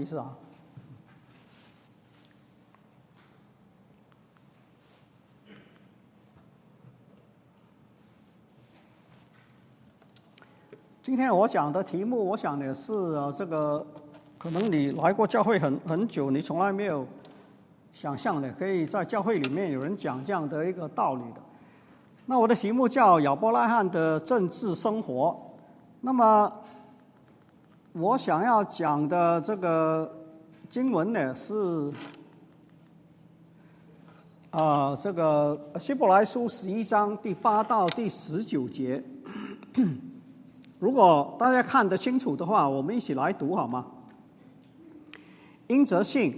意思啊。今天我讲的题目，我想也是啊，这个可能你来过教会很很久，你从来没有想象的，可以在教会里面有人讲这样的一个道理的。那我的题目叫亚伯拉罕的政治生活。那么我想要讲的这个经文呢是啊，这个希伯来书十一章第八到第十九节。如果大家看得清楚的话，我们一起来读好吗？因则信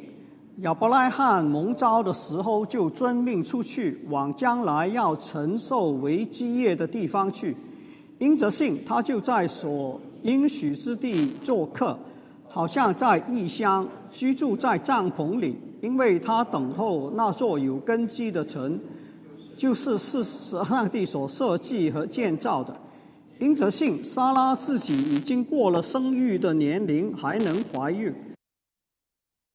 亚伯拉罕蒙召的时候，就遵命出去，往将来要承受为基业的地方去。因则信，他就在所应许之地做客，好像在异乡居住在帐篷里，因为他等候那座有根基的城，就是是上帝所设计和建造的。因着信，莎拉自己已经过了生育的年龄，还能怀孕，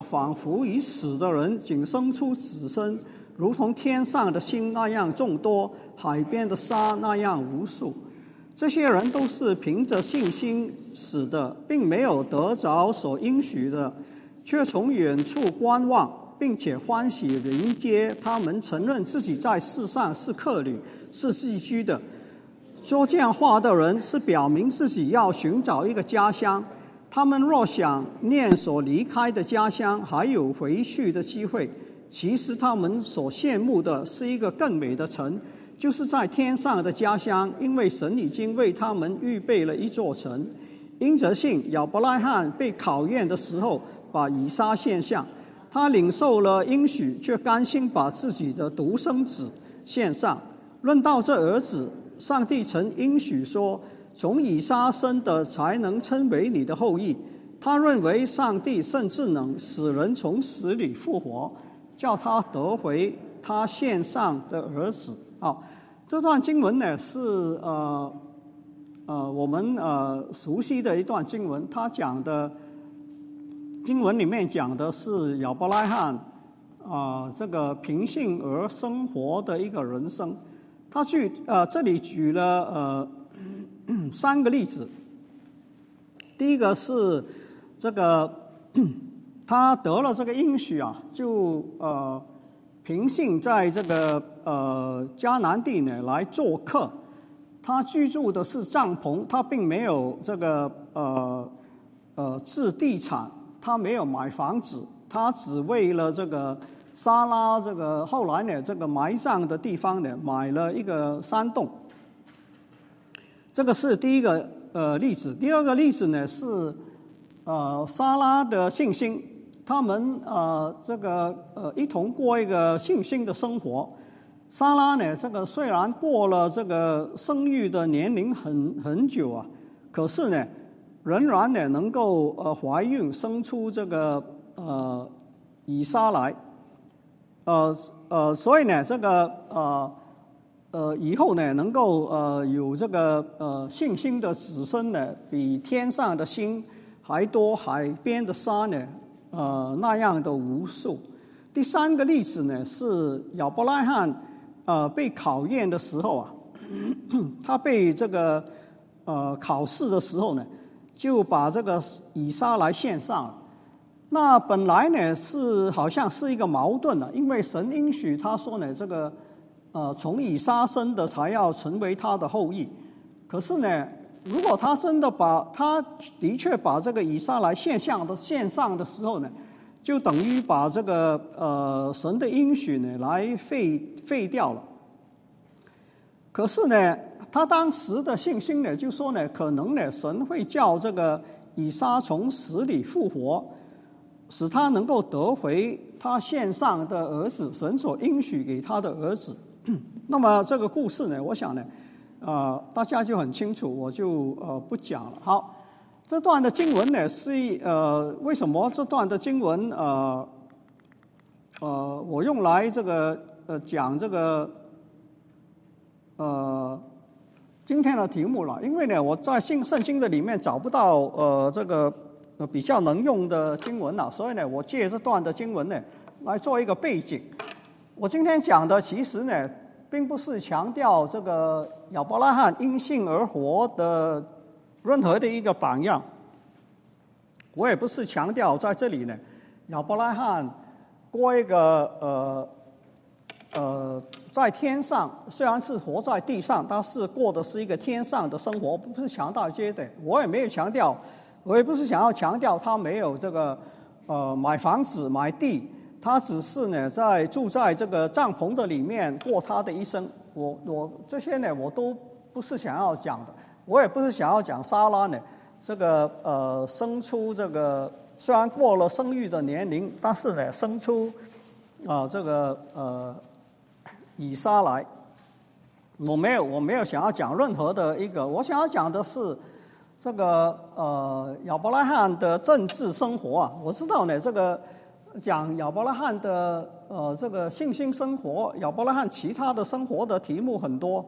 仿佛已死的人仅生出子孙，如同天上的星那样众多，海边的沙那样无数。这些人都是凭着信心死的，并没有得着所应许的，却从远处观望，并且欢喜迎接他们，承认自己在世上是客旅，是寄居的。说这样话的人是表明自己要寻找一个家乡。他们若想念所离开的家乡还有回去的机会，其实他们所羡慕的是一个更美的城，就是在天上的家乡。因为神已经为他们预备了一座城。因着信，亚伯拉罕被考验的时候，把以撒献上。他领受了应许，却甘心把自己的独生子献上。论到这儿子。上帝曾应许说：“从以撒生的才能称为你的后裔。”他认为上帝甚至能使人从死里复活，叫他得回他献上的儿子。好，这段经文呢是呃呃我们呃熟悉的一段经文。他讲的经文里面讲的是亚伯拉罕啊这个平信而生活的一个人生。他举呃，这里举了呃 三个例子。第一个是这个 他得了这个应许啊，就呃平信在这个呃迦南地呢来做客。他居住的是帐篷，他并没有这个呃呃置地产，他没有买房子，他只为了这个。沙拉这个后来呢，这个埋葬的地方呢，买了一个山洞。这个是第一个呃例子。第二个例子呢是，呃，沙拉的信心，他们呃这个呃一同过一个信心的生活。沙拉呢，这个虽然过了这个生育的年龄很很久啊，可是呢，仍然呢能够呃怀孕生出这个呃以撒来。呃呃，所以呢，这个呃呃，以后呢，能够呃有这个呃信心的子孙呢，比天上的星还多，海边的沙呢，呃那样的无数。第三个例子呢，是亚伯拉罕呃被考验的时候啊，他被这个呃考试的时候呢，就把这个以撒来献上。那本来呢是好像是一个矛盾的，因为神应许他说呢，这个呃从以撒生的才要成为他的后裔。可是呢，如果他真的把他的确把这个以撒来献上的献上的时候呢，就等于把这个呃神的应许呢来废废掉了。可是呢，他当时的信心呢就说呢，可能呢神会叫这个以撒从死里复活。使他能够得回他献上的儿子，神所应许给他的儿子。那么这个故事呢，我想呢，呃，大家就很清楚，我就呃不讲了。好，这段的经文呢是呃，为什么这段的经文呃呃，我用来这个呃讲这个呃今天的题目了？因为呢，我在新圣经的里面找不到呃这个。呃比较能用的经文了，所以呢，我借这段的经文呢来做一个背景。我今天讲的其实呢，并不是强调这个亚伯拉罕因信而活的任何的一个榜样，我也不是强调在这里呢，亚伯拉罕过一个呃呃。在天上虽然是活在地上，但是过的是一个天上的生活，不是强调这些的。我也没有强调，我也不是想要强调他没有这个呃买房子买地，他只是呢在住在这个帐篷的里面过他的一生。我我这些呢我都不是想要讲的，我也不是想要讲莎拉呢这个呃生出这个虽然过了生育的年龄，但是呢生出啊这个呃。以撒来，我没有，我没有想要讲任何的一个，我想要讲的是这个呃亚伯拉罕的政治生活啊。我知道呢，这个讲亚伯拉罕的呃这个信心生活，亚伯拉罕其他的生活的题目很多，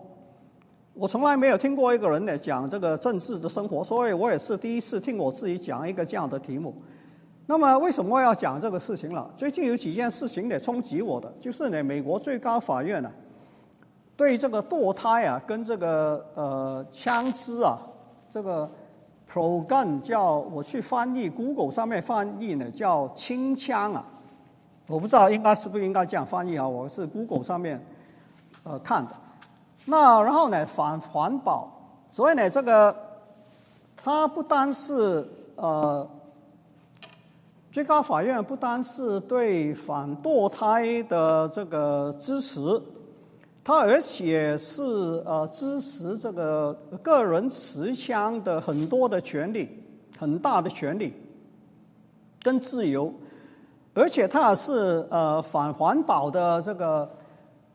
我从来没有听过一个人呢讲这个政治的生活，所以我也是第一次听我自己讲一个这样的题目。那么为什么要讲这个事情了？最近有几件事情呢冲击我的，就是呢，美国最高法院呢，对这个堕胎啊，跟这个呃枪支啊，这个 pro gun 叫我去翻译，Google 上面翻译呢叫轻枪啊，我不知道应该是不是应该这样翻译啊？我是 Google 上面呃看的。那然后呢，反环保，所以呢，这个它不单是呃。最高法院不单是对反堕胎的这个支持，它而且是呃支持这个个人持枪的很多的权利，很大的权利跟自由，而且它是呃反环保的这个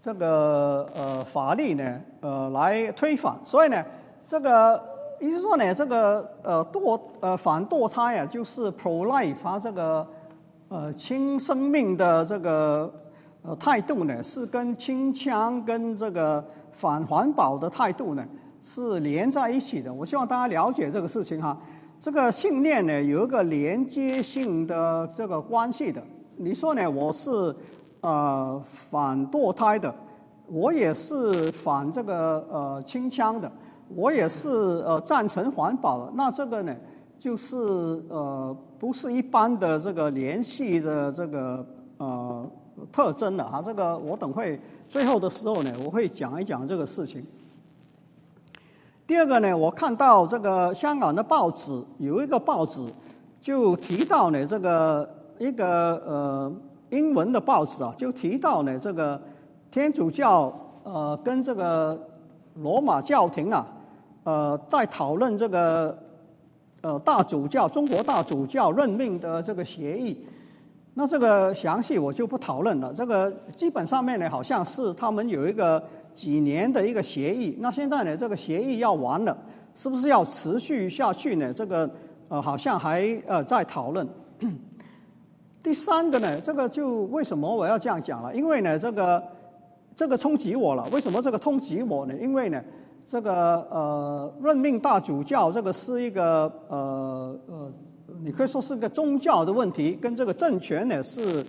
这个呃法律呢呃来推翻，所以呢这个。意思说呢，这个呃堕呃反堕胎啊，就是 pro life 这个呃轻生命的这个呃态度呢，是跟清枪跟这个反环保的态度呢是连在一起的。我希望大家了解这个事情哈。这个信念呢有一个连接性的这个关系的。你说呢？我是呃反堕胎的，我也是反这个呃清腔的。我也是呃赞成环保的，那这个呢，就是呃不是一般的这个联系的这个呃特征了啊。这个我等会最后的时候呢，我会讲一讲这个事情。第二个呢，我看到这个香港的报纸有一个报纸就提到呢，这个一个呃英文的报纸啊，就提到呢这个天主教呃跟这个罗马教廷啊。呃，在讨论这个呃大主教中国大主教任命的这个协议，那这个详细我就不讨论了。这个基本上面呢，好像是他们有一个几年的一个协议。那现在呢，这个协议要完了，是不是要持续下去呢？这个呃，好像还呃在讨论。第三个呢，这个就为什么我要这样讲了？因为呢，这个这个冲击我了。为什么这个冲击我呢？因为呢。这个呃，任命大主教，这个是一个呃呃，你可以说是个宗教的问题，跟这个政权呢是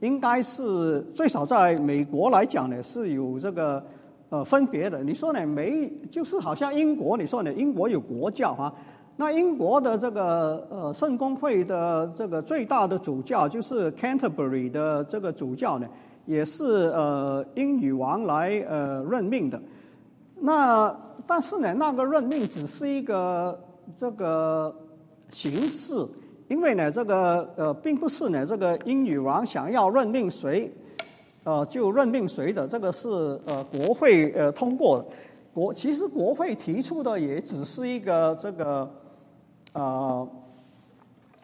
应该是最少在美国来讲呢是有这个呃分别的。你说呢？没，就是好像英国，你说呢？英国有国教啊，那英国的这个呃圣公会的这个最大的主教就是 Canterbury 的这个主教呢，也是呃英女王来呃任命的。那但是呢，那个任命只是一个这个形式，因为呢，这个呃，并不是呢，这个英女王想要任命谁，呃，就任命谁的，这个是呃国会呃通过的。国其实国会提出的也只是一个这个呃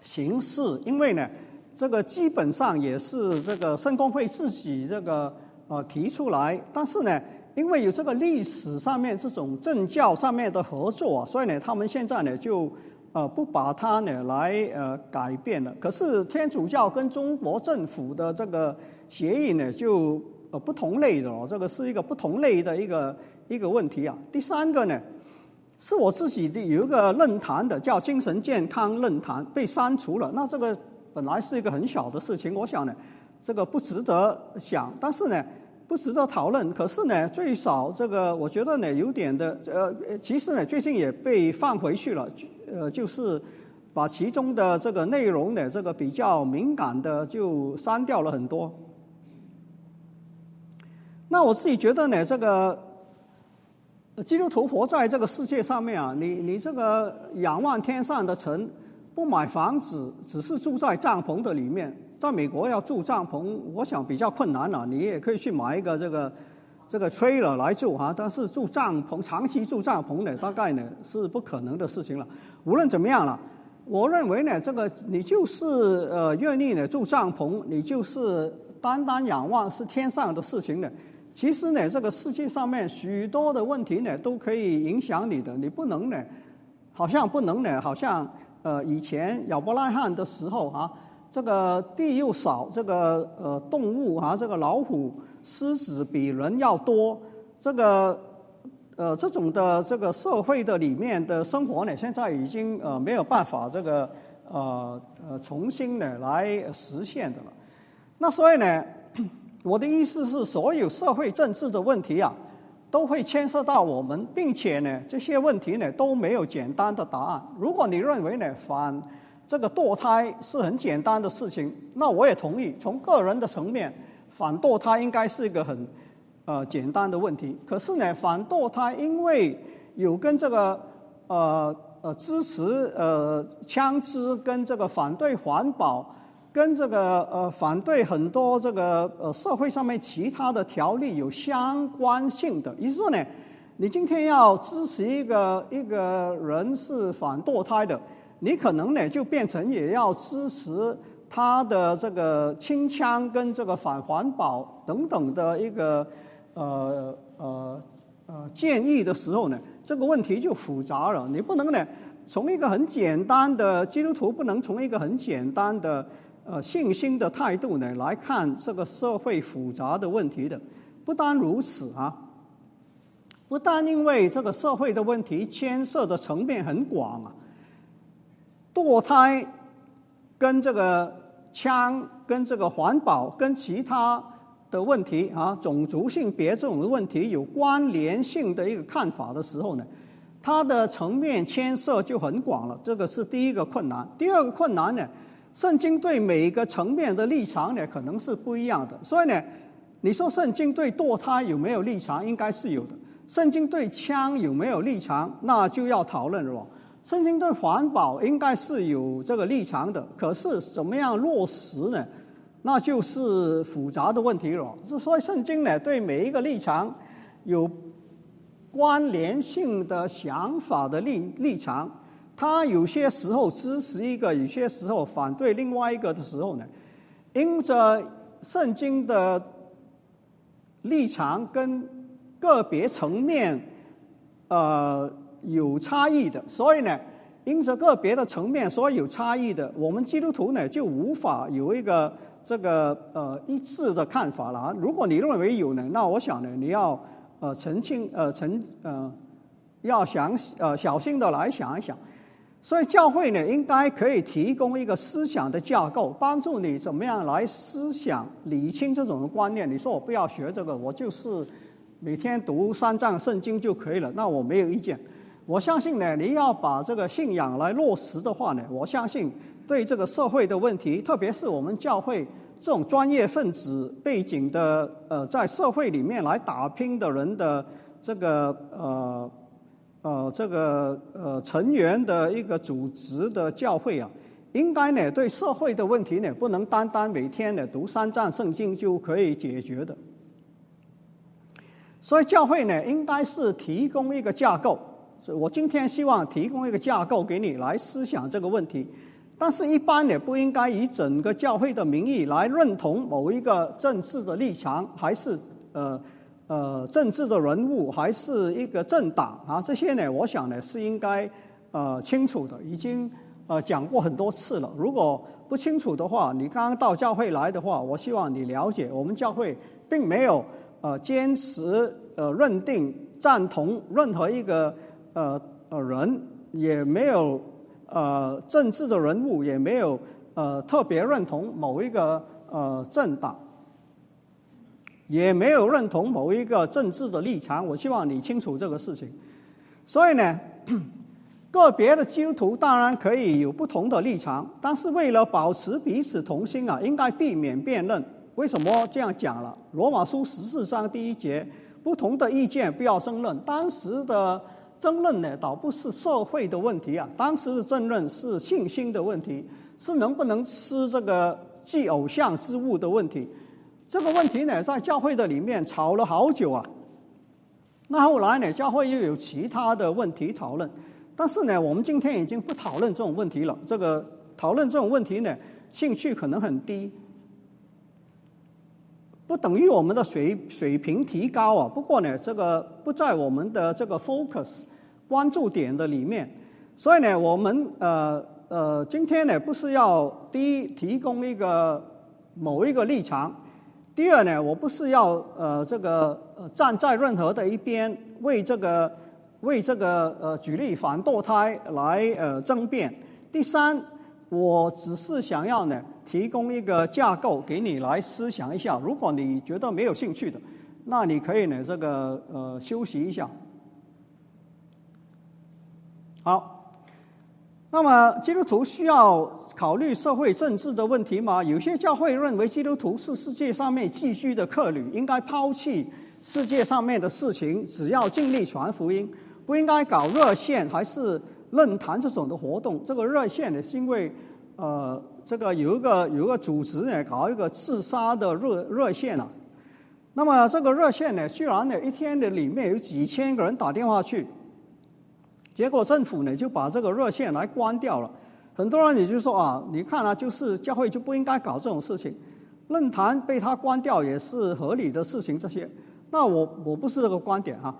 形式，因为呢，这个基本上也是这个圣公会自己这个呃提出来，但是呢。因为有这个历史上面这种政教上面的合作，所以呢，他们现在呢就呃不把它呢来呃改变了。可是天主教跟中国政府的这个协议呢就呃不同类的哦，这个是一个不同类的一个一个问题啊。第三个呢是我自己的有一个论坛的，叫精神健康论坛，被删除了。那这个本来是一个很小的事情，我想呢，这个不值得想，但是呢，不值得讨论。可是呢，最少这个我觉得呢，有点的，呃，其实呢，最近也被放回去了，呃，就是把其中的这个内容呢，这个比较敏感的就删掉了很多。那我自己觉得呢，这个。基督徒活在这个世界上面啊，你你这个仰望天上的城，不买房子，只是住在帐篷的里面。在美国要住帐篷，我想比较困难了。你也可以去买一个这个这个 trailer 来住哈，但是住帐篷，长期住帐篷呢，大概呢是不可能的事情了。无论怎么样了，我认为呢，这个你就是呃愿意呢住帐篷，你就是单单仰望是天上的事情呢。其实呢，这个世界上面许多的问题呢，都可以影响你的。你不能呢，好像不能呢，好像呃以前亚伯拉罕的时候啊，这个地又少，这个呃动物啊，这个老虎、狮子比人要多，这个呃这种的这个社会的里面的生活呢，现在已经呃没有办法这个呃呃重新呢来实现的了。那所以呢。我的意思是，所有社会政治的问题啊，都会牵涉到我们，并且呢，这些问题呢都没有简单的答案。如果你认为呢反这个堕胎是很简单的事情，那我也同意。从个人的层面，反堕胎应该是一个很呃简单的问题。可是呢，反堕胎因为有跟这个呃呃支持呃枪支跟这个反对环保。跟这个呃反对很多这个呃社会上面其他的条例有相关性的，也就是说呢，你今天要支持一个一个人是反堕胎的，你可能呢就变成也要支持他的这个清枪跟这个反环保等等的一个呃呃呃建议的时候呢，这个问题就复杂了。你不能呢从一个很简单的基督徒不能从一个很简单的。呃，信心的态度呢，来看这个社会复杂的问题的，不单如此啊，不但因为这个社会的问题牵涉的层面很广啊，堕胎跟这个枪、跟这个环保、跟其他的问题啊，种族性别这种问题有关联性的一个看法的时候呢，它的层面牵涉就很广了，这个是第一个困难。第二个困难呢？圣经对每一个层面的立场呢，可能是不一样的。所以呢，你说圣经对堕胎有没有立场？应该是有的。圣经对枪有没有立场？那就要讨论了。圣经对环保应该是有这个立场的。可是怎么样落实呢？那就是复杂的问题了。所以圣经呢，对每一个立场有关联性的想法的立立场。他有些时候支持一个，有些时候反对另外一个的时候呢，因着圣经的立场跟个别层面呃有差异的，所以呢，因着个别的层面所以有差异的，我们基督徒呢就无法有一个这个呃一致的看法了。如果你认为有呢，那我想呢，你要呃澄清呃澄呃要详呃小心的来想一想。所以教会呢，应该可以提供一个思想的架构，帮助你怎么样来思想理清这种观念。你说我不要学这个，我就是每天读三章圣经就可以了，那我没有意见。我相信呢，你要把这个信仰来落实的话呢，我相信对这个社会的问题，特别是我们教会这种专业分子背景的，呃，在社会里面来打拼的人的这个呃。呃，这个呃成员的一个组织的教会啊，应该呢对社会的问题呢，不能单单每天呢读三章圣经就可以解决的。所以教会呢，应该是提供一个架构。我今天希望提供一个架构给你来思想这个问题，但是一般也不应该以整个教会的名义来认同某一个政治的立场，还是呃。呃，政治的人物还是一个政党啊，这些呢，我想呢是应该呃清楚的，已经呃讲过很多次了。如果不清楚的话，你刚刚到教会来的话，我希望你了解，我们教会并没有呃坚持呃认定赞同任何一个呃呃人，也没有呃政治的人物，也没有呃特别认同某一个呃政党，也没有认同某一个政治的立场。我希望你清楚这个事情。所以呢，个别的基督徒当然可以有不同的立场，但是为了保持彼此同心啊，应该避免辩论。为什么这样讲了？罗马书十四章第一节，不同的意见不要争论。当时的争论呢，倒不是社会的问题啊，当时的争论是信心的问题，是能不能吃这个祭偶像之物的问题。这个问题呢，在教会的里面吵了好久啊。那后来呢，教会又有其他的问题讨论，但是呢，我们今天已经不讨论这种问题了。这个讨论这种问题呢，兴趣可能很低。不等于我们的水水平提高啊，不过呢，这个不在我们的这个 focus 关注点的里面，所以呢，我们呃呃，今天呢不是要第一提供一个某一个立场，第二呢，我不是要呃这个呃站在任何的一边为这个为这个呃举例反堕胎来呃争辩，第三。我只是想要呢，提供一个架构给你来思想一下。如果你觉得没有兴趣的，那你可以呢，这个呃休息一下。好，那么基督徒需要考虑社会政治的问题吗？有些教会认为基督徒是世界上面寄居的客旅，应该抛弃世界上面的事情，只要尽力传福音，不应该搞热线还是。论坛这种的活动，这个热线呢，是因为，呃，这个有一个有一个组织呢，搞一个自杀的热热线啊。那么这个热线呢，居然呢一天的里面有几千个人打电话去，结果政府呢就把这个热线来关掉了。很多人也就说啊，你看啊，就是教会就不应该搞这种事情，论坛被他关掉也是合理的事情。这些，那我我不是这个观点啊。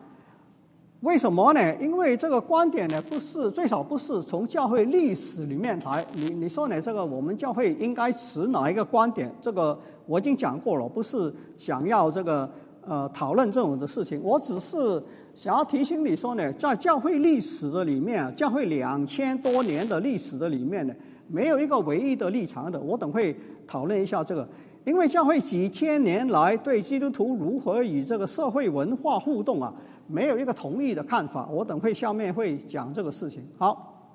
为什么呢？因为这个观点呢，不是最少不是从教会历史里面来。你你说呢？这个我们教会应该持哪一个观点？这个我已经讲过了，不是想要这个呃讨论这种的事情。我只是想要提醒你说呢，在教会历史的里面啊，教会两千多年的历史的里面呢，没有一个唯一的立场的。我等会讨论一下这个。因为教会几千年来对基督徒如何与这个社会文化互动啊，没有一个统一的看法。我等会下面会讲这个事情。好，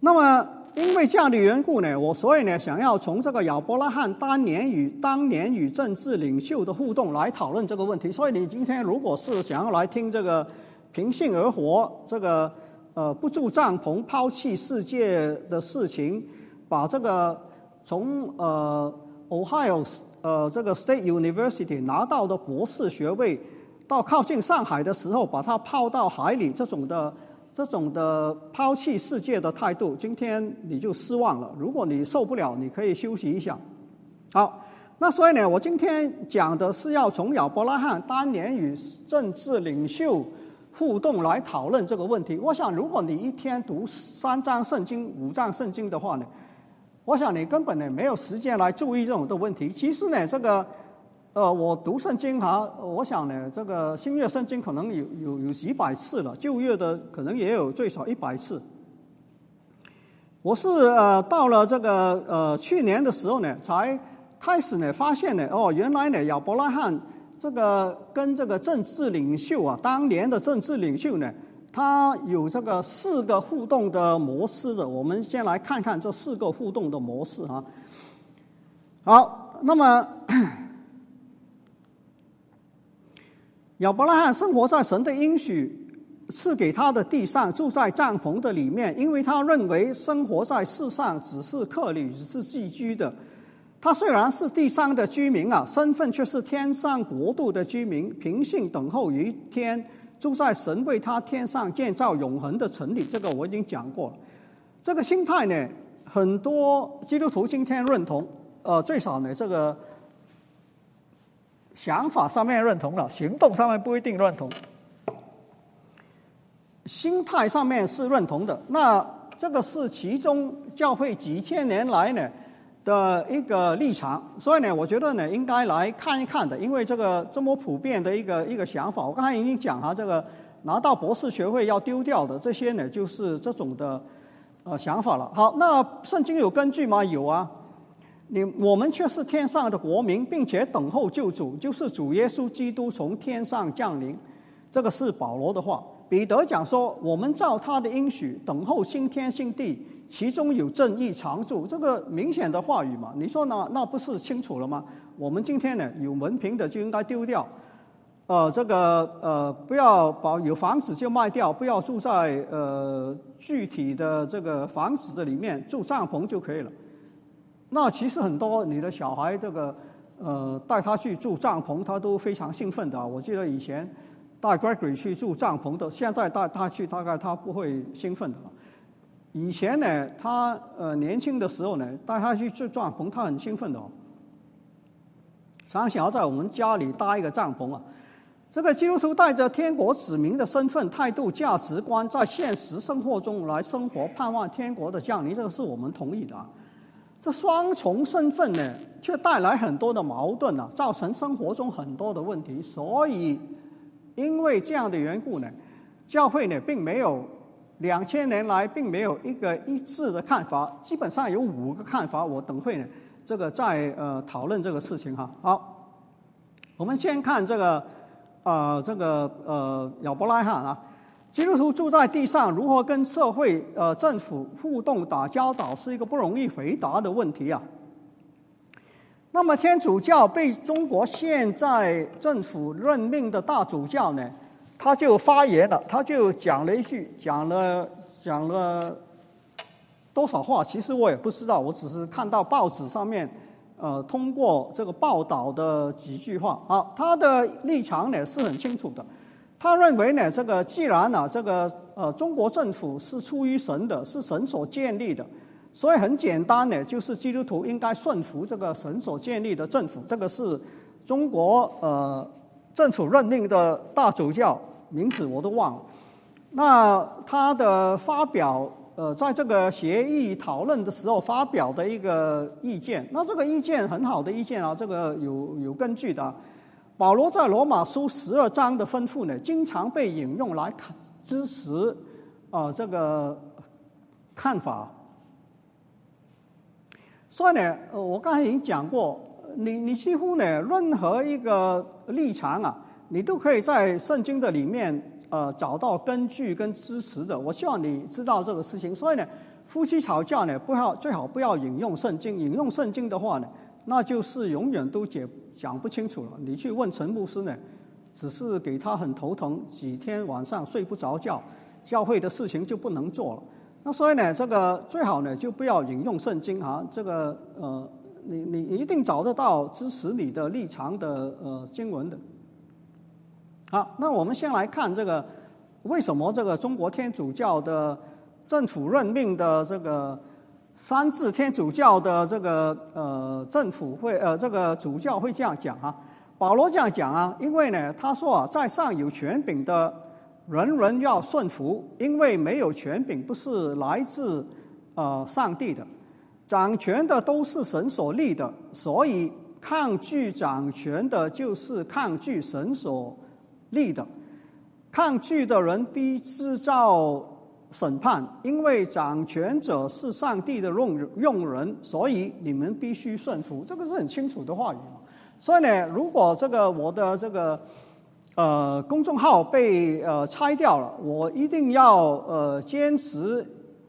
那么因为这样的缘故呢，我所以呢想要从这个亚伯拉罕当年与当年与政治领袖的互动来讨论这个问题。所以你今天如果是想要来听这个平信而活，这个呃不住帐篷抛弃世界的事情，把这个。从呃，Ohio 呃这个 State University 拿到的博士学位，到靠近上海的时候把它抛到海里，这种的这种的抛弃世界的态度，今天你就失望了。如果你受不了，你可以休息一下。好，那所以呢，我今天讲的是要从亚伯拉罕当年与政治领袖互动来讨论这个问题。我想，如果你一天读三章圣经、五章圣经的话呢？我想你根本呢没有时间来注意这种的问题。其实呢，这个，呃，我读圣经哈，我想呢，这个新约圣经可能有有有几百次了，旧约的可能也有最少一百次。我是呃到了这个呃去年的时候呢，才开始呢发现呢，哦，原来呢亚伯拉罕这个跟这个政治领袖啊，当年的政治领袖呢。他有这个四个互动的模式的，我们先来看看这四个互动的模式哈。好，那么亚伯拉罕生活在神的应许赐给他的地上，住在帐篷的里面，因为他认为生活在世上只是客旅，只是寄居的。他虽然是地上的居民啊，身份却是天上国度的居民，平信等候于天。住在神为他天上建造永恒的城里，这个我已经讲过了。这个心态呢，很多基督徒今天认同，呃，最少呢，这个想法上面认同了，行动上面不一定认同。心态上面是认同的，那这个是其中教会几千年来呢。的一个立场，所以呢，我觉得呢，应该来看一看的，因为这个这么普遍的一个一个想法，我刚才已经讲哈，这个拿到博士学位要丢掉的，这些呢就是这种的呃想法了。好，那圣经有根据吗？有啊。你我们却是天上的国民，并且等候救主，就是主耶稣基督从天上降临。这个是保罗的话。彼得讲说：“我们照他的应许等候新天新地，其中有正义常驻。”这个明显的话语嘛，你说那那不是清楚了吗？我们今天呢有文凭的就应该丢掉，呃，这个呃不要把有房子就卖掉，不要住在呃具体的这个房子的里面住帐篷就可以了。那其实很多你的小孩这个呃带他去住帐篷，他都非常兴奋的。我记得以前带 Gregory 去住帐篷的，现在带他去大概他不会兴奋的了。以前呢，他呃年轻的时候呢，带他去住帐篷，他很兴奋的。常想要在我们家里搭一个帐篷啊。这个基督徒带着天国子民的身份、态度、价值观，在现实生活中来生活，盼望天国的降临，这个是我们同意的。啊这双重身份呢，却带来很多的矛盾啊，造成生活中很多的问题。所以，因为这样的缘故呢，教会呢并没有两千年来并没有一个一致的看法，基本上有五个看法。我等会呢，这个再呃讨论这个事情哈。好，我们先看这个呃这个呃亚伯拉罕啊。基督徒住在地上，如何跟社会、呃政府互动、打交道，是一个不容易回答的问题啊。那么天主教被中国现在政府任命的大主教呢，他就发言了，他就讲了一句，讲了讲了多少话？其实我也不知道，我只是看到报纸上面，呃，通过这个报道的几句话啊，他的立场呢是很清楚的。他认为呢，这个既然呢，这个呃，中国政府是出于神的，是神所建立的，所以很简单呢，就是基督徒应该顺服这个神所建立的政府。这个是中国呃政府任命的大主教名字我都忘了。那他的发表呃，在这个协议讨论的时候发表的一个意见，那这个意见很好的意见啊，这个有有根据的。保罗在罗马书十二章的吩咐呢，经常被引用来看支持啊这个看法。所以呢，我刚才已经讲过，你你几乎呢任何一个立场啊，你都可以在圣经的里面呃找到根据跟支持的。我希望你知道这个事情。所以呢，夫妻吵架呢，不要最好不要引用圣经。引用圣经的话呢，那就是永远都解。讲不清楚了，你去问陈牧师呢，只是给他很头疼，几天晚上睡不着觉，教会的事情就不能做了。那所以呢，这个最好呢就不要引用圣经啊，这个呃，你你一定找得到支持你的立场的呃经文的。好，那我们先来看这个为什么这个中国天主教的政府任命的这个。三字天主教的这个呃政府会呃这个主教会这样讲啊，保罗这样讲啊，因为呢他说啊，在上有权柄的人人要顺服，因为没有权柄不是来自呃上帝的，掌权的都是神所立的，所以抗拒掌权的就是抗拒神所立的，抗拒的人必制造。审判，因为掌权者是上帝的用用人，所以你们必须顺服。这个是很清楚的话语嘛。所以呢，如果这个我的这个呃公众号被呃拆掉了，我一定要呃坚持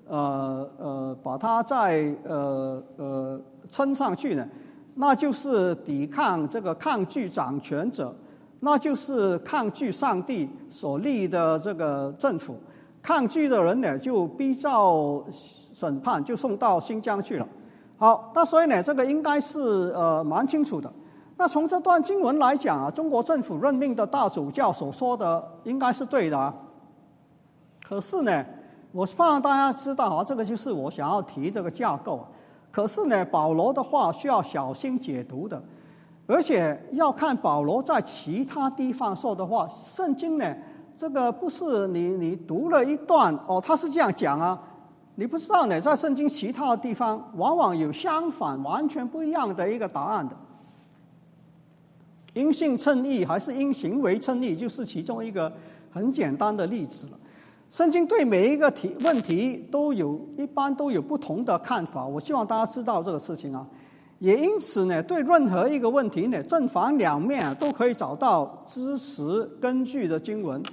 呃呃把它再呃呃撑上去呢，那就是抵抗这个抗拒掌权者，那就是抗拒上帝所立的这个政府。抗拒的人呢，就逼照审判，就送到新疆去了。好，那所以呢，这个应该是呃蛮清楚的。那从这段经文来讲啊，中国政府任命的大主教所说的应该是对的啊。可是呢，我希望大家知道啊，这个就是我想要提这个架构。可是呢，保罗的话需要小心解读的，而且要看保罗在其他地方说的话，圣经呢。这个不是你你读了一段哦，他是这样讲啊，你不知道呢，在圣经其他的地方，往往有相反、完全不一样的一个答案的。因信称义还是因行为称义，就是其中一个很简单的例子了。圣经对每一个题问题都有一般都有不同的看法，我希望大家知道这个事情啊。也因此呢，对任何一个问题呢，正反两面都可以找到支持根据的经文。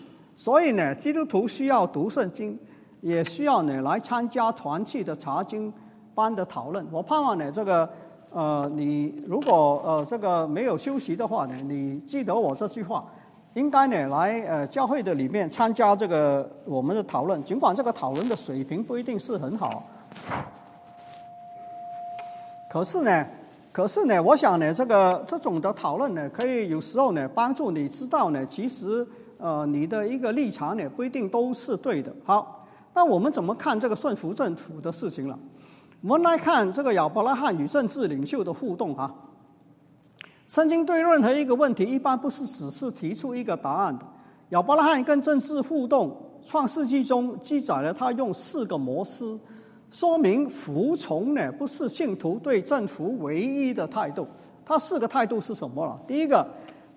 所以呢，基督徒需要读圣经，也需要呢来参加团契的查经班的讨论。我盼望呢，这个呃，你如果呃这个没有休息的话呢，你记得我这句话。应该呢，来呃教会的里面参加这个我们的讨论，尽管这个讨论的水平不一定是很好，可是呢，可是呢，我想呢，这个这种的讨论呢，可以有时候呢帮助你知道呢，其实呃你的一个立场呢不一定都是对的。好，那我们怎么看这个顺服政府的事情了？我们来看这个亚伯拉罕与政治领袖的互动啊。圣经对任何一个问题，一般不是只是提出一个答案的。亚伯拉罕跟政治互动，创世纪中记载了他用四个模式，说明服从呢不是信徒对政府唯一的态度。他四个态度是什么了？第一个，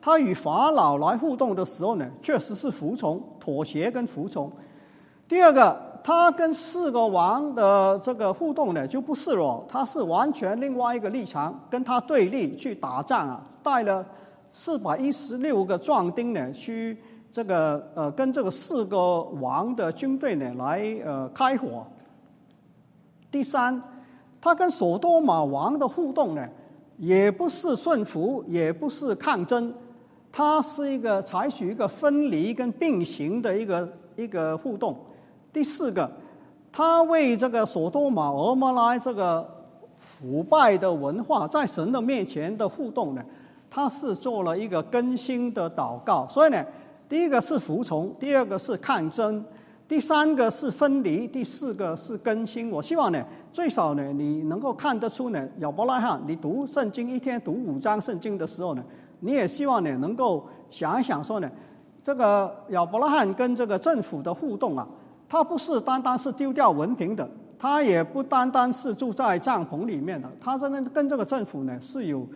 他与法老来互动的时候呢，确实是服从、妥协跟服从。第二个。他跟四个王的这个互动呢，就不是了，他是完全另外一个立场，跟他对立去打仗啊，带了四百一十六个壮丁呢，去这个呃跟这个四个王的军队呢来呃开火。第三，他跟索多玛王的互动呢，也不是顺服，也不是抗争，它是一个采取一个分离跟并行的一个一个互动。第四个，他为这个索多玛、俄摩拉这个腐败的文化在神的面前的互动呢，他是做了一个更新的祷告。所以呢，第一个是服从，第二个是抗争，第三个是分离，第四个是更新。我希望呢，最少呢，你能够看得出呢，亚伯拉罕，你读圣经一天读五章圣经的时候呢，你也希望呢，能够想一想说呢，这个亚伯拉罕跟这个政府的互动啊。他不是单单是丢掉文凭的，他也不单单是住在帐篷里面的，他这跟跟这个政府呢是有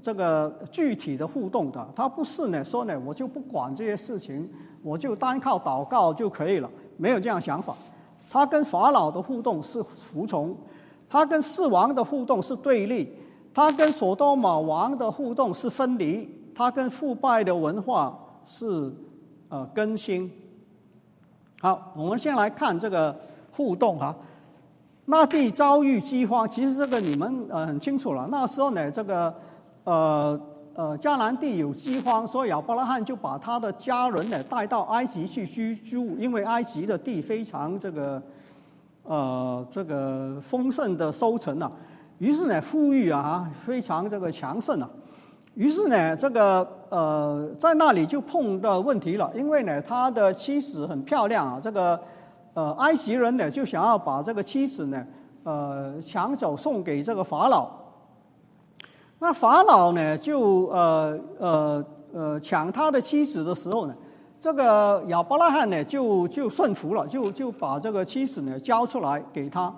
这个具体的互动的。他不是呢说呢我就不管这些事情，我就单靠祷告就可以了，没有这样想法。他跟法老的互动是服从，他跟四王的互动是对立，他跟索多玛王的互动是分离，他跟腐败的文化是呃更新。好，我们先来看这个互动哈。那地遭遇饥荒，其实这个你们呃很清楚了。那时候呢，这个呃呃迦南地有饥荒，所以亚伯拉罕就把他的家人呢带到埃及去居住，因为埃及的地非常这个呃这个丰盛的收成啊，于是呢富裕啊，非常这个强盛啊。于是呢，这个呃，在那里就碰到问题了，因为呢，他的妻子很漂亮啊，这个呃，埃及人呢就想要把这个妻子呢，呃，抢走送给这个法老。那法老呢，就呃呃呃抢他的妻子的时候呢，这个亚伯拉罕呢就就顺服了，就就把这个妻子呢交出来给他。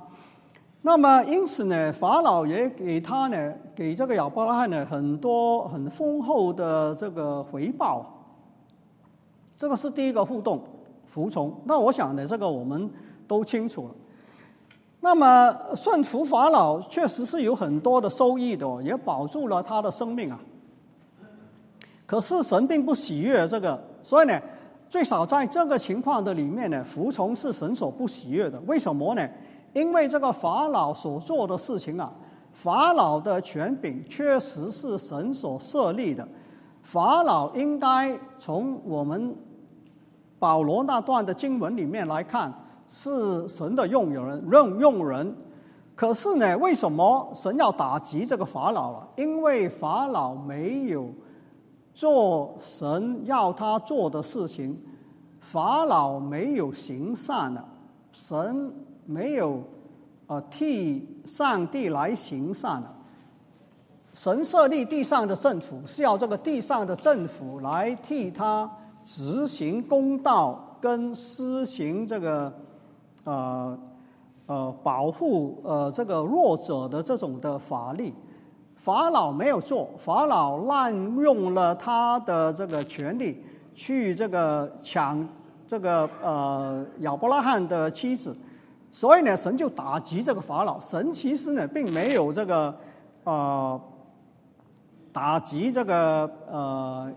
那么，因此呢，法老也给他呢，给这个亚伯拉罕呢很多很丰厚的这个回报。这个是第一个互动，服从。那我想呢，这个我们都清楚了。那么顺服法老确实是有很多的收益的，也保住了他的生命啊。可是神并不喜悦这个，所以呢，最少在这个情况的里面呢，服从是神所不喜悦的。为什么呢？因为这个法老所做的事情啊，法老的权柄确实是神所设立的。法老应该从我们保罗那段的经文里面来看，是神的用人、任用人。可是呢，为什么神要打击这个法老了？因为法老没有做神要他做的事情，法老没有行善了，神。没有，呃，替上帝来行善了。神设立地上的政府，是要这个地上的政府来替他执行公道，跟施行这个，呃，呃，保护呃这个弱者的这种的法律。法老没有做，法老滥用了他的这个权利，去这个抢这个呃亚伯拉罕的妻子，所以呢，神就打击这个法老。神其实呢，并没有这个呃打击这个呃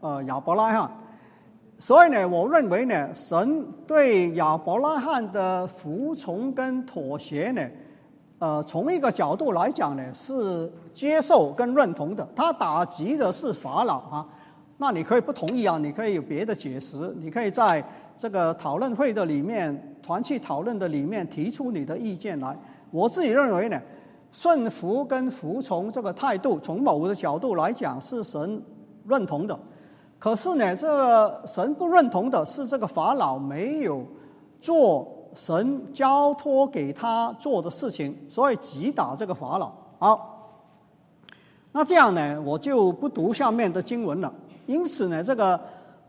呃亚伯拉罕。所以呢，我认为呢，神对亚伯拉罕的服从跟妥协呢，呃，从一个角度来讲呢，是接受跟认同的。他打击的是法老啊，那你可以不同意啊，你可以有别的解释，你可以在这个讨论会的里面、团契讨论的里面提出你的意见来。我自己认为呢，顺服跟服从这个态度，从某个角度来讲是神认同的。可是呢，这神不认同的是这个法老没有做神交托给他做的事情，所以击打这个法老。好，那这样呢，我就不读下面的经文了。因此呢，这个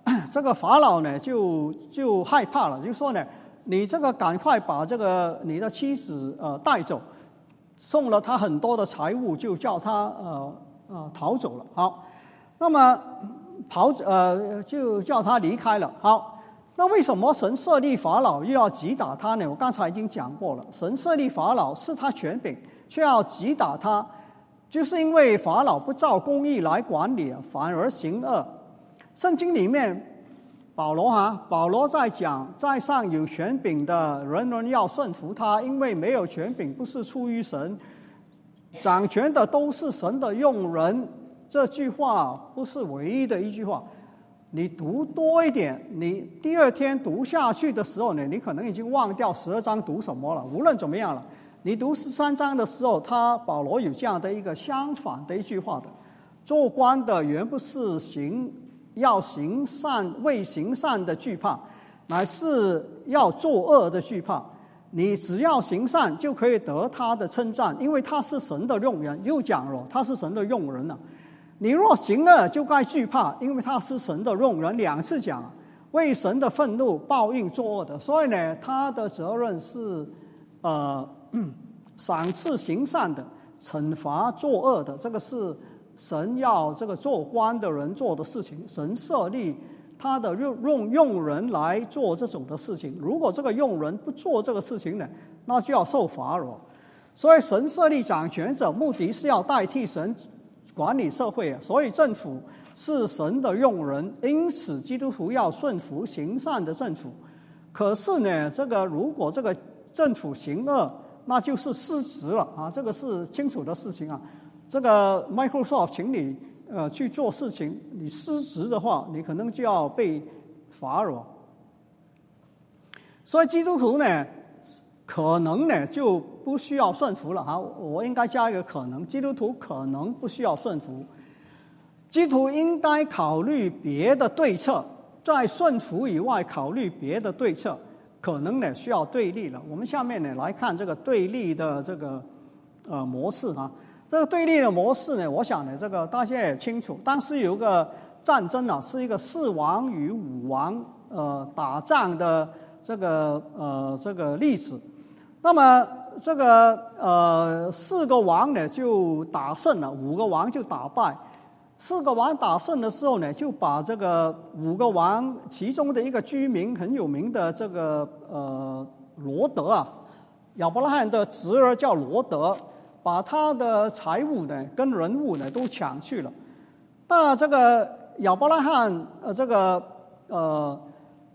这个法老呢，就就害怕了，就说呢，你这个赶快把这个你的妻子呃带走，送了他很多的财物，就叫他呃呃逃走了。好，那么。跑呃，就叫他离开了。好，那为什么神设立法老又要击打他呢？我刚才已经讲过了，神设立法老是他权柄，却要击打他，就是因为法老不照公义来管理，反而行恶。圣经里面，保罗哈，保罗在讲，在上有权柄的人人要顺服他，因为没有权柄不是出于神，掌权的都是神的用人。这句话不是唯一的一句话，你读多一点，你第二天读下去的时候呢，你可能已经忘掉十二章读什么了。无论怎么样了，你读十三章的时候，他保罗有这样的一个相反的一句话的：做官的原不是行要行善为行善的惧怕，乃是要作恶的惧怕。你只要行善，就可以得他的称赞，因为他是神的用人。又讲了，他是神的用人呢。你若行恶，就该惧怕，因为他是神的用人。两次讲，为神的愤怒报应作恶的，所以呢，他的责任是，呃，赏赐行善的，惩罚作恶的。这个是神要这个做官的人做的事情。神设立他的用用用人来做这种的事情。如果这个用人不做这个事情呢，那就要受罚了。所以神设立掌权者，目的是要代替神。管理社会，所以政府是神的用人，因此基督徒要顺服行善的政府。可是呢，这个如果这个政府行恶，那就是失职了啊，这个是清楚的事情啊。这个 Microsoft 请你呃去做事情，你失职的话，你可能就要被罚了。所以基督徒呢？可能呢就不需要顺服了哈，我应该加一个可能，基督徒可能不需要顺服，基督徒应该考虑别的对策，在顺服以外考虑别的对策，可能呢需要对立了。我们下面呢来看这个对立的这个呃模式哈，这个对立的模式呢，我想呢这个大家也清楚，当时有一个战争啊，是一个四王与五王呃打仗的这个呃这个例子。那么这个呃四个王呢就打胜了，五个王就打败。四个王打胜的时候呢，就把这个五个王其中的一个居民很有名的这个呃罗德啊，亚伯拉罕的侄儿叫罗德，把他的财物呢跟人物呢都抢去了。那这个亚伯拉罕呃这个呃。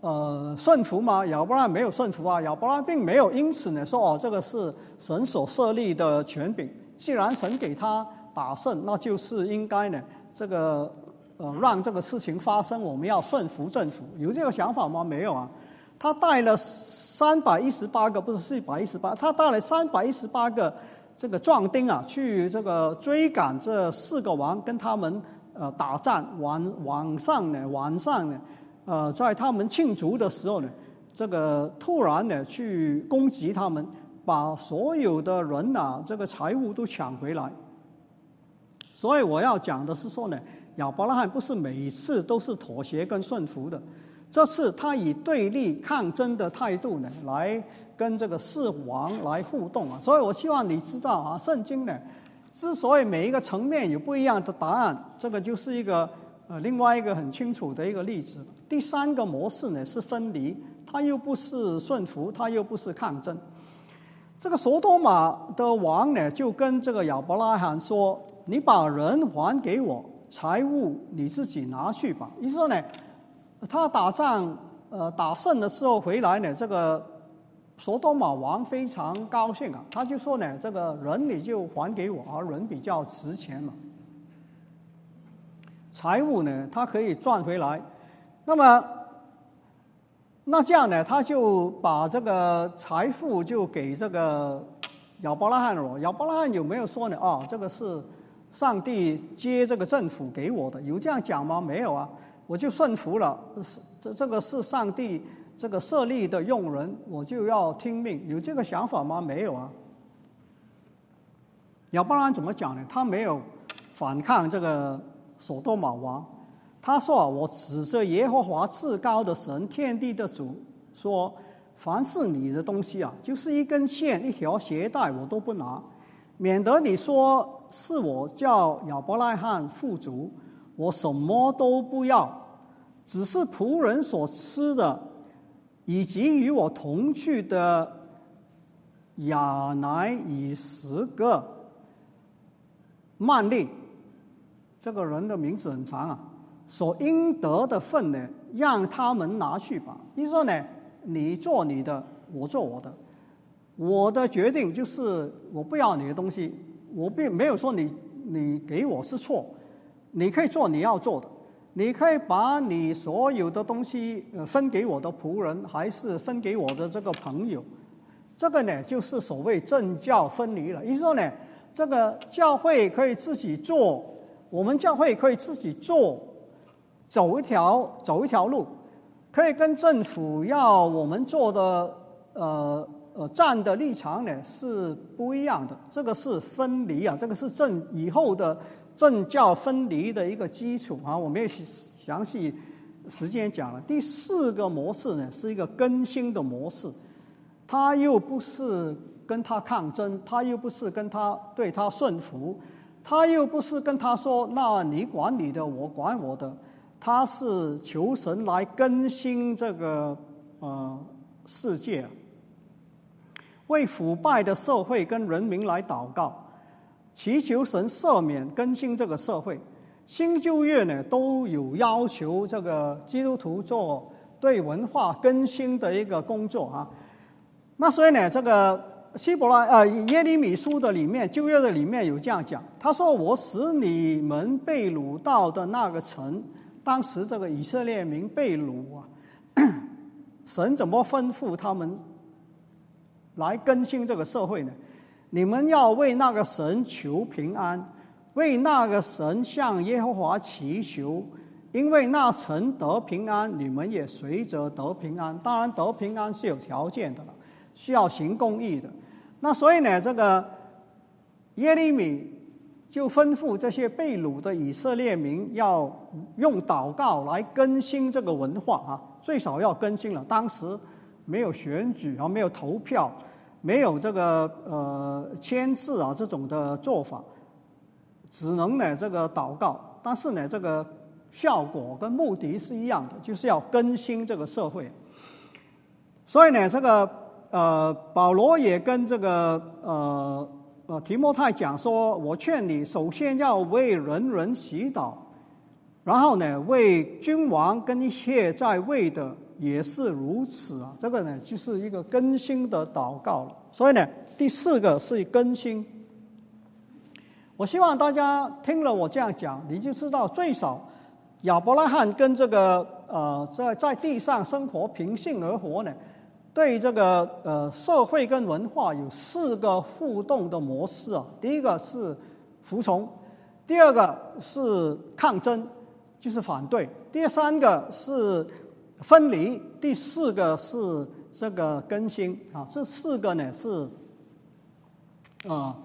呃，顺服吗？亚伯拉罕没有顺服啊，亚伯拉罕并没有因此呢说哦，这个是神所设立的权柄。既然神给他打胜，那就是应该呢，这个呃让这个事情发生，我们要顺服政府。有这个想法吗？没有啊。他带了三百一十八个，不是四百一十八，他带了三百一十八个这个壮丁啊，去这个追赶这四个王，跟他们呃打战。晚晚上呢，晚上呢。呃，在他们庆祝的时候呢，这个突然呢去攻击他们，把所有的人呐这个财物都抢回来。所以我要讲的是说呢，亚伯拉罕不是每次都是妥协跟顺服的，这次他以对立抗争的态度呢来跟这个四王来互动啊。所以我希望你知道啊，圣经呢之所以每一个层面有不一样的答案，这个就是一个。呃另外一个很清楚的一个例子。第三个模式呢是分离，它又不是顺服，它又不是抗争。这个索多玛的王呢就跟这个亚伯拉罕说：“你把人还给我，财物你自己拿去吧。”意思说呢，他打仗呃打胜的时候回来呢，这个索多玛王非常高兴啊，他就说呢：“这个人你就还给我，而人比较值钱嘛。”财物呢，他可以赚回来。那么，那这样呢，他就把这个财富就给这个亚伯拉罕了。亚伯拉罕有没有说呢？啊，这个是上帝接这个政府给我的，有这样讲吗？没有啊，我就顺服了。是这这个是上帝这个设立的用人，我就要听命。有这个想法吗？没有啊。亚伯拉罕怎么讲呢？他没有反抗这个。所多玛王，他说：“啊，我指着耶和华至高的神，天地的主，说，凡是你的东西啊，就是一根线、一条鞋带，我都不拿，免得你说是我叫亚伯拉罕富足，我什么都不要，只是仆人所吃的，以及与我同去的亚乃以十个曼利。”这个人的名字很长啊，所应得的份呢，让他们拿去吧。意思说呢，你做你的，我做我的，我的决定就是我不要你的东西，我并没有说你你给我是错，你可以做你要做的，你可以把你所有的东西分给我的仆人，还是分给我的这个朋友，这个呢就是所谓政教分离了。意思说呢，这个教会可以自己做。我们教会可以自己做，走一条走一条路，可以跟政府要我们做的呃呃站的立场呢是不一样的。这个是分离啊，这个是政以后的政教分离的一个基础啊。我没有详细时间讲了。第四个模式呢是一个更新的模式，它又不是跟他抗争，他又不是跟他对他顺服。他又不是跟他说：“那你管你的，我管我的。”他是求神来更新这个呃世界，为腐败的社会跟人民来祷告，祈求神赦免更新这个社会。新旧约呢都有要求这个基督徒做对文化更新的一个工作啊。那所以呢，这个。希伯来呃耶利米书的里面旧约的里面有这样讲，他说：“我使你们被掳到的那个城，当时这个以色列民被掳啊，神怎么吩咐他们来更新这个社会呢？你们要为那个神求平安，为那个神向耶和华祈求，因为那神得平安，你们也随着得平安。当然得平安是有条件的了，需要行公义的。”那所以呢，这个耶利米就吩咐这些被掳的以色列民要用祷告来更新这个文化啊，最少要更新了。当时没有选举啊，没有投票，没有这个呃签字啊这种的做法，只能呢这个祷告。但是呢，这个效果跟目的是一样的，就是要更新这个社会。所以呢，这个。呃，保罗也跟这个呃呃提摩太讲说，我劝你首先要为人人祈祷，然后呢，为君王跟一切在位的也是如此啊。这个呢，就是一个更新的祷告了。所以呢，第四个是更新。我希望大家听了我这样讲，你就知道最少亚伯拉罕跟这个呃在在地上生活平性而活呢。对这个呃社会跟文化有四个互动的模式啊，第一个是服从，第二个是抗争，就是反对，第三个是分离，第四个是这个更新啊，这四个呢是，呃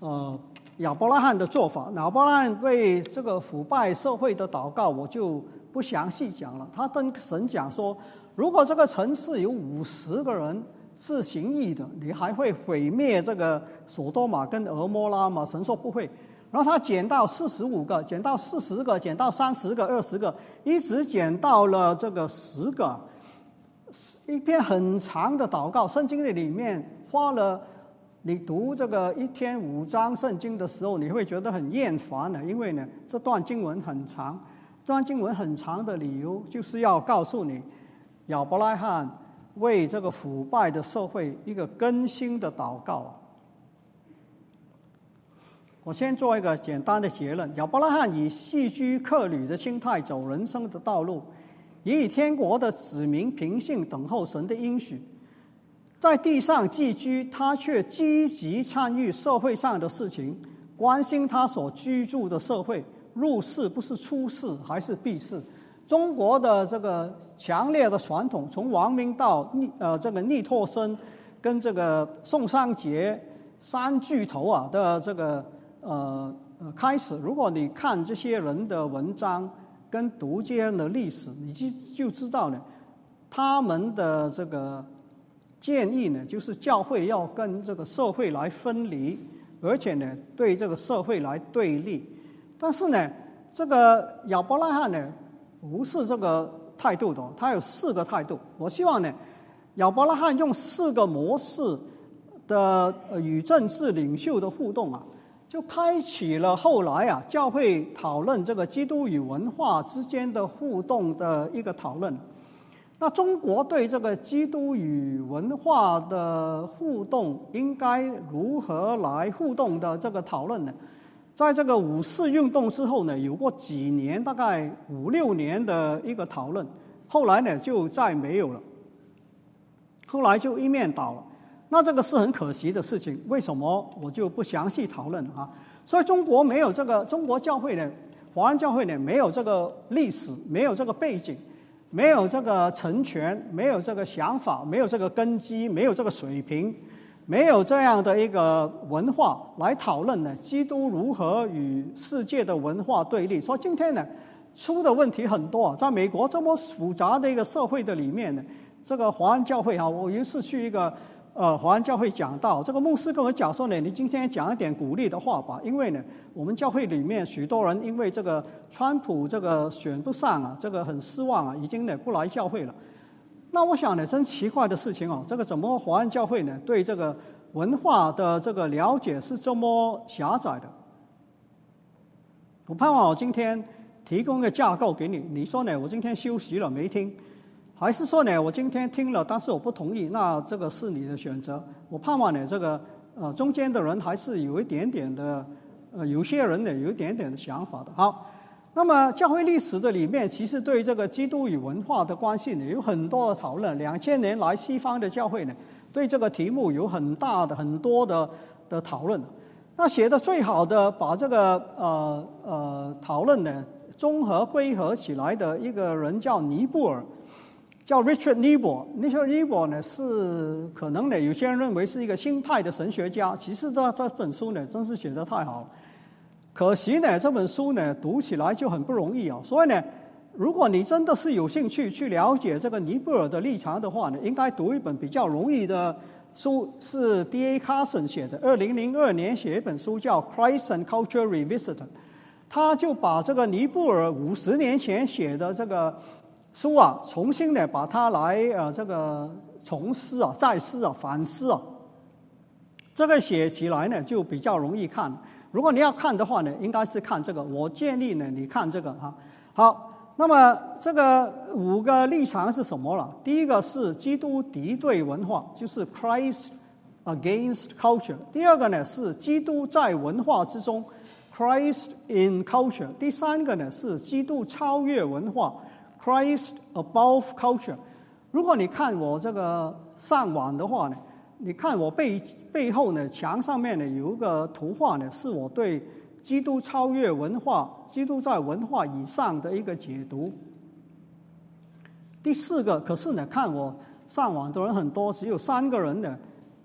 呃亚伯拉罕的做法，亚伯拉罕为这个腐败社会的祷告，我就不详细讲了，他跟神讲说。如果这个城市有五十个人是行义的，你还会毁灭这个索多玛跟俄摩拉吗？神说不会。然后他减到四十五个，减到四十个，减到三十个、二十个，一直减到了这个十个。一篇很长的祷告，圣经的里面花了，你读这个一天五章圣经的时候，你会觉得很厌烦的，因为呢这段经文很长，这段经文很长的理由就是要告诉你，亚伯拉罕为这个腐败的社会一个更新的祷告。我先做一个简单的结论：亚伯拉罕以戏居客旅的心态走人生的道路。也以天国的子民平信等候神的应许，在地上寄居，他却积极参与社会上的事情，关心他所居住的社会。入世不是出世，还是避世？中国的这个强烈的传统，从王明到逆呃这个逆拓生，跟这个宋三杰三巨头啊的这个呃呃开始。如果你看这些人的文章。跟读这样的历史，你就就知道呢，他们的这个建议呢，就是教会要跟这个社会来分离，而且呢，对这个社会来对立。但是呢，这个亚伯拉罕呢，不是这个态度的，他有四个态度。我希望呢，亚伯拉罕用四个模式的与政治领袖的互动啊。就开启了后来啊，教会讨论这个基督与文化之间的互动的一个讨论。那中国对这个基督与文化的互动应该如何来互动的这个讨论呢？在这个五四运动之后呢，有过几年，大概五六年的一个讨论，后来呢就再没有了，后来就一面倒了。那这个是很可惜的事情，为什么我就不详细讨论啊？所以中国没有这个中国教会呢，华人教会呢没有这个历史，没有这个背景，没有这个成全，没有这个想法，没有这个根基，没有这个水平，没有这样的一个文化来讨论呢，基督如何与世界的文化对立？所以今天呢，出的问题很多，在美国这么复杂的一个社会的里面呢，这个华人教会啊，我有一次去一个。呃，华安教会讲到这个牧师跟我讲说呢，你今天讲一点鼓励的话吧，因为呢，我们教会里面许多人因为这个川普这个选不上啊，这个很失望啊，已经呢不来教会了。那我想呢，真奇怪的事情哦，这个怎么华安教会呢对这个文化的这个了解是这么狭窄的？我盼望我今天提供个架构给你，你说呢？我今天休息了没听？还是说呢，我今天听了，但是我不同意，那这个是你的选择。我盼望呢，这个呃中间的人还是有一点点的，呃有些人呢有一点点的想法的。好，那么教会历史的里面，其实对这个基督与文化的关系呢，有很多的讨论。两千年来，西方的教会呢，对这个题目有很大的、很多的的讨论。那写的最好的，把这个呃呃讨论呢综合归合起来的一个人叫尼布尔。叫 Richard Niebuhr，Richard Niebuhr 呢是可能呢，有些人认为是一个新派的神学家。其实这这本书呢，真是写得太好了。可惜呢，这本书呢读起来就很不容易啊。所以呢，如果你真的是有兴趣去了解这个尼布尔的立场的话呢，应该读一本比较容易的书，是 D.A. Carson 写的，二零零二年写一本书叫《Christ and Culture Revisited》，他就把这个尼布尔五十年前写的这个。书啊，重新的把它来呃这个重思啊、再思啊、反思啊，这个写起来呢就比较容易看。如果你要看的话呢，应该是看这个。我建议呢，你看这个哈。好，那么这个五个立场是什么了？第一个是基督敌对文化，就是 Christ against culture。第二个呢是基督在文化之中，Christ in culture。第三个呢是基督超越文化。Christ above culture。如果你看我这个上网的话呢，你看我背背后呢墙上面呢有一个图画呢，是我对基督超越文化、基督在文化以上的一个解读。第四个，可是呢，看我上网的人很多，只有三个人呢，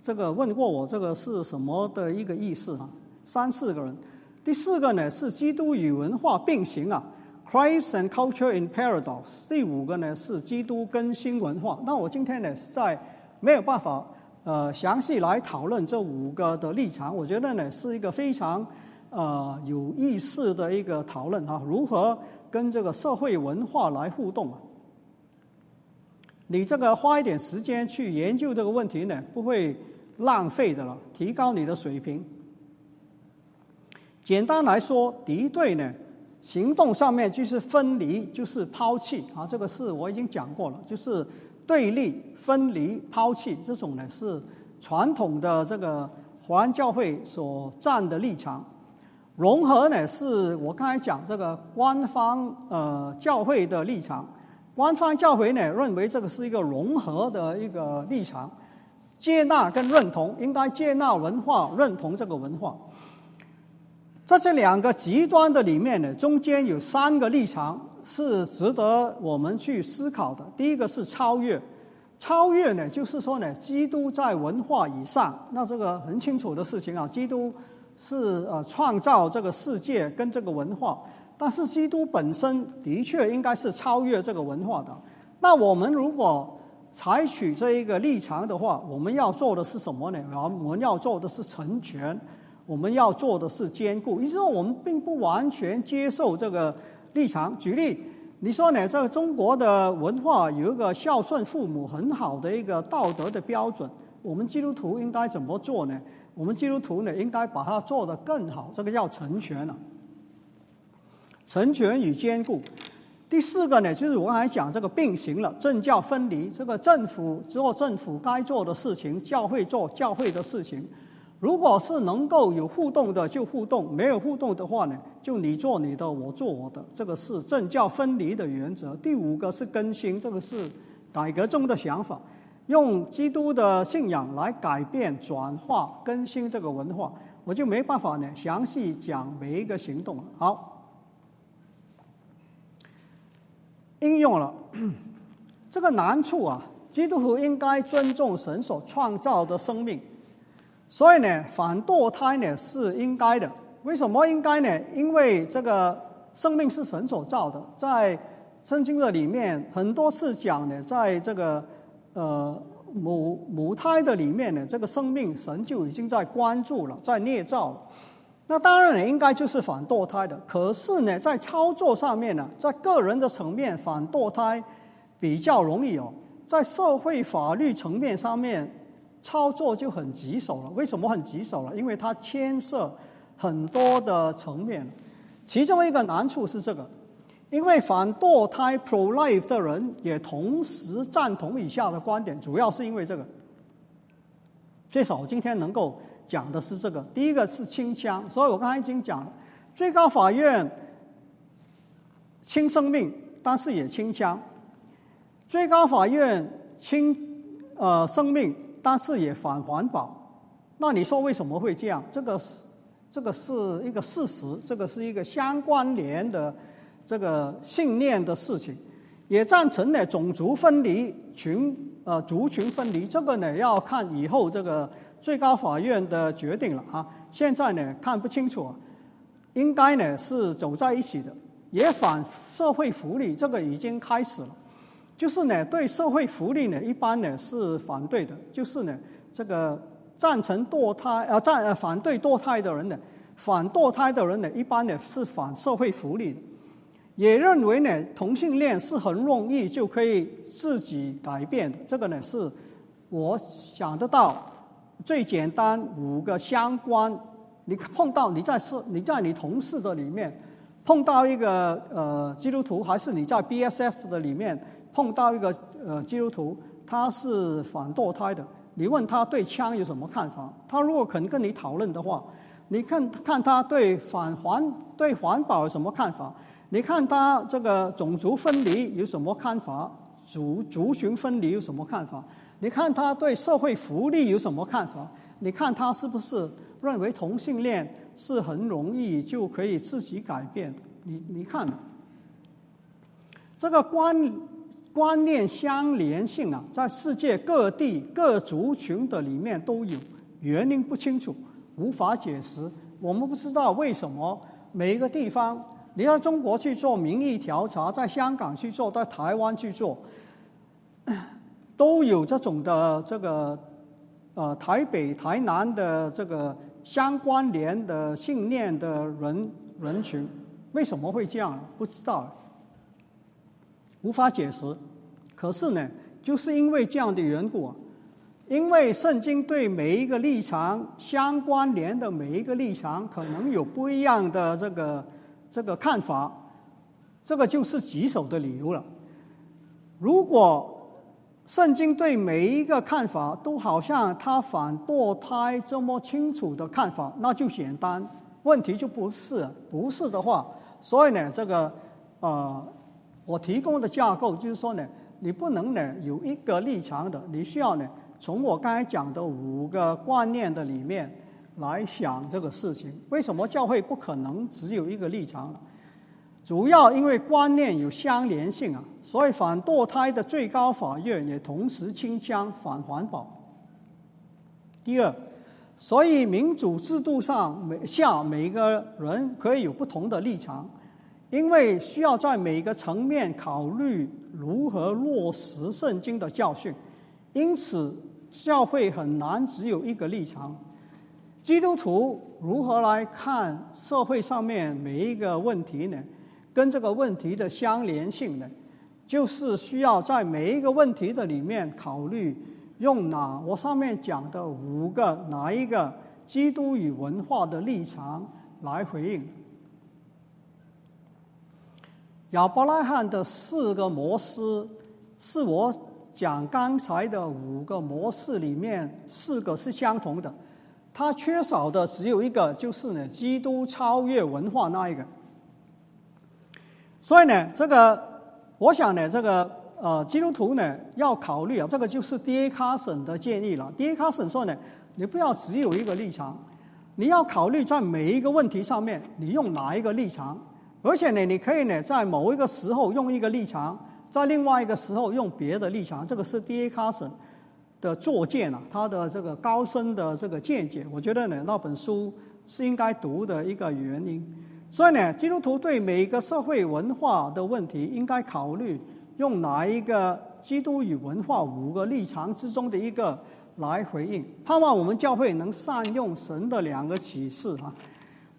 这个问过我这个是什么的一个意思啊？三四个人。第四个呢是基督与文化并行啊。Christ and culture in paradox。第五个呢是基督更新文化。那我今天呢在没有办法呃详细来讨论这五个的立场。我觉得呢是一个非常呃有意识的一个讨论哈，如何跟这个社会文化来互动啊？你这个花一点时间去研究这个问题呢，不会浪费的了，提高你的水平。简单来说，敌对呢，行动上面就是分离，就是抛弃啊，这个是我已经讲过了，就是对立、分离、抛弃这种呢是传统的这个华安教会所站的立场。融合呢，是我刚才讲这个官方呃教会的立场，官方教会呢认为这个是一个融合的一个立场，接纳跟认同，应该接纳文化，认同这个文化。在这两个极端的里面呢，中间有三个立场是值得我们去思考的。第一个是超越，超越呢就是说呢，基督在文化以上，那这个很清楚的事情啊。基督是呃创造这个世界跟这个文化，但是基督本身的确应该是超越这个文化的。那我们如果采取这一个立场的话，我们要做的是什么呢？我们要做的是成全。我们要做的是兼顾，也就是说，我们并不完全接受这个立场。举例，你说呢？这个中国的文化有一个孝顺父母很好的一个道德的标准，我们基督徒应该怎么做呢？我们基督徒呢，应该把它做得更好。这个叫成全了，成全与兼顾。第四个呢，就是我刚才讲这个并行了，政教分离。这个政府做政府该做的事情，教会做教会的事情。如果是能够有互动的就互动，没有互动的话呢，就你做你的，我做我的，这个是政教分离的原则。第五个是更新，这个是改革中的想法，用基督的信仰来改变、转化、更新这个文化，我就没办法呢详细讲每一个行动。好，应用了 这个难处啊，基督徒应该尊重神所创造的生命。所以呢，反堕胎呢是应该的。为什么应该呢？因为这个生命是神所造的，在圣经的里面很多次讲呢，在这个呃母母胎的里面呢，这个生命神就已经在关注了，在捏造了。那当然呢，应该就是反堕胎的。可是呢，在操作上面呢，在个人的层面反堕胎比较容易哦，在社会法律层面上面。操作就很棘手了。为什么很棘手了？因为它牵涉很多的层面，其中一个难处是这个：因为反堕胎 （pro-life） 的人也同时赞同以下的观点，主要是因为这个。最少今天能够讲的是这个。第一个是清枪，所以我刚才已经讲了，最高法院轻生命，但是也清枪；最高法院轻呃生命。但是也反环保，那你说为什么会这样？这个是这个是一个事实，这个是一个相关联的这个信念的事情。也赞成呢种族分离、群呃族群分离，这个呢要看以后这个最高法院的决定了啊。现在呢看不清楚，应该呢是走在一起的。也反社会福利，这个已经开始了。就是呢，对社会福利呢，一般呢是反对的。就是呢，这个赞成堕胎啊，赞呃反对堕胎的人呢，反堕胎的人呢，一般呢是反社会福利，也认为呢同性恋是很容易就可以自己改变。这个呢是我想得到最简单五个相关。你碰到你在社你在你同事的里面碰到一个呃基督徒，还是你在 BSF 的里面？碰到一个呃基督徒，他是反堕胎的，你问他对枪有什么看法？他如果肯跟你讨论的话，你看看他对反环对环保有什么看法？你看他这个种族分离有什么看法？族族群分离有什么看法？你看他对社会福利有什么看法？你看他是不是认为同性恋是很容易就可以自己改变？你你看这个观。观念相连性啊，在世界各地各族群的里面都有，原因不清楚，无法解释。我们不知道为什么每一个地方，你在中国去做民意调查，在香港去做，在台湾去做，都有这种的这个呃台北、台南的这个相关联的信念的人人群，为什么会这样？不知道，无法解释。可是呢，就是因为这样的缘故，因为圣经对每一个立场相关联的每一个立场，可能有不一样的这个这个看法，这个就是棘手的理由了。如果圣经对每一个看法都好像他反堕胎这么清楚的看法，那就简单，问题就不是，不是的话，所以呢，这个呃，我提供的架构就是说呢。你不能呢有一个立场的，你需要呢从我刚才讲的五个观念的里面来想这个事情。为什么教会不可能只有一个立场？主要因为观念有相连性啊，所以反堕胎的最高法院也同时倾向反环保。第二，所以民主制度上每下每个人可以有不同的立场。因为需要在每一个层面考虑如何落实圣经的教训，因此教会很难只有一个立场。基督徒如何来看社会上面每一个问题呢？跟这个问题的相连性呢？就是需要在每一个问题的里面考虑用哪我上面讲的五个哪一个基督与文化的立场来回应。亚伯拉罕的四个模式，是我讲刚才的五个模式里面四个是相同的，它缺少的只有一个，就是呢，基督超越文化那一个。所以呢，这个我想呢，这个呃，基督徒呢要考虑啊，这个就是 D.A. 卡森的建议了。D.A. 卡森说呢，你不要只有一个立场，你要考虑在每一个问题上面，你用哪一个立场。而且呢，你可以呢，在某一个时候用一个立场，在另外一个时候用别的立场。这个是 D.A. Carson 的作见啊，他的这个高深的这个见解，我觉得呢，那本书是应该读的一个原因。所以呢，基督徒对每一个社会文化的问题，应该考虑用哪一个基督与文化五个立场之中的一个来回应。盼望我们教会能善用神的两个启示啊。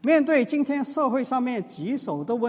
面对今天社会上面棘手的问